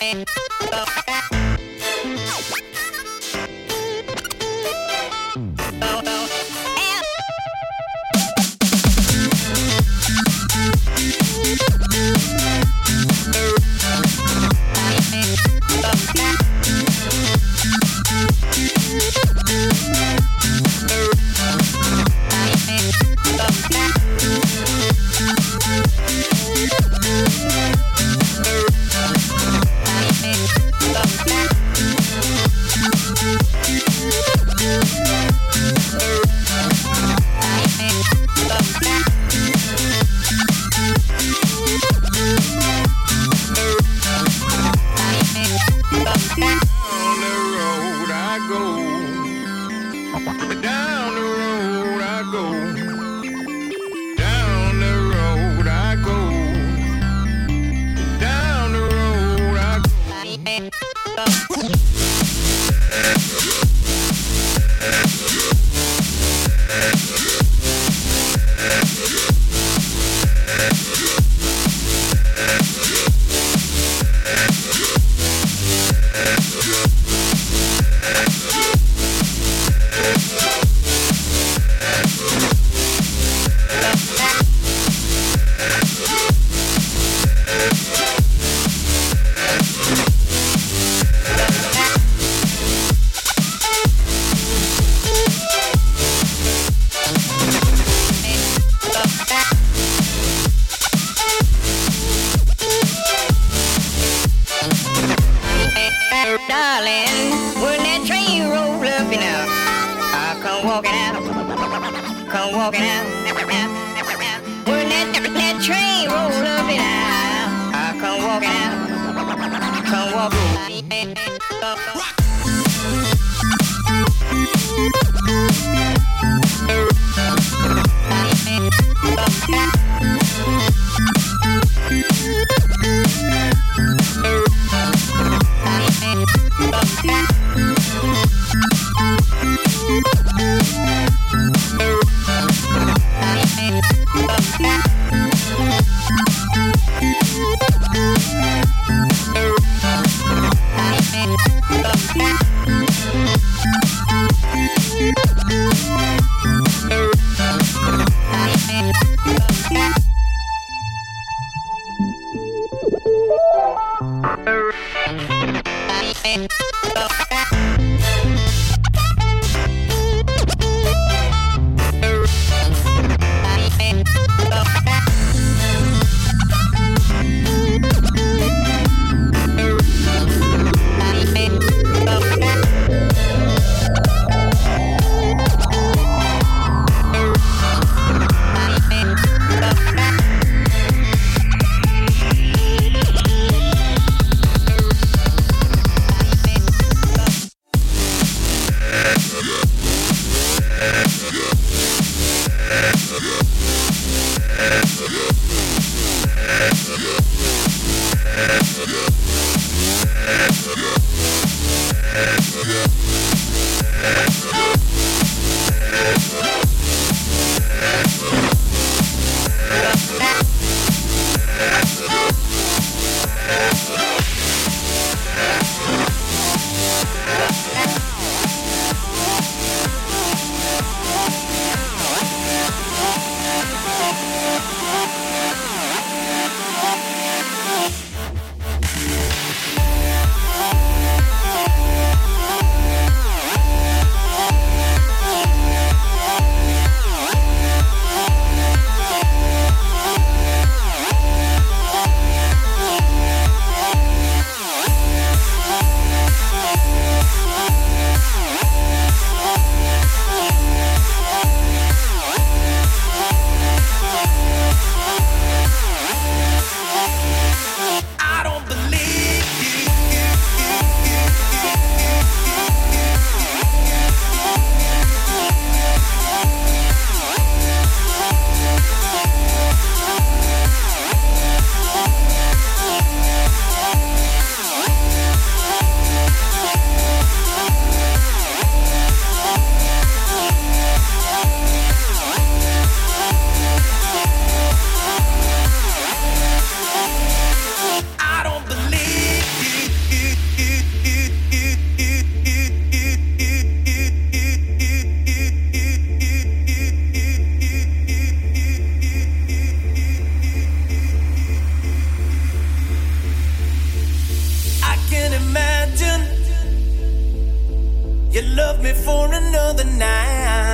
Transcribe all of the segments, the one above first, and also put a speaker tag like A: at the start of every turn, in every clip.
A: Thank you. Yeah.
B: for another night.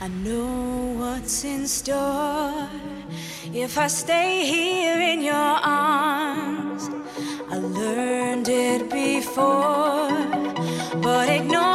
C: I know what's in store if I stay here in your arms. I learned it before, but ignore.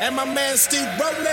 D: And my man Steve Rowland.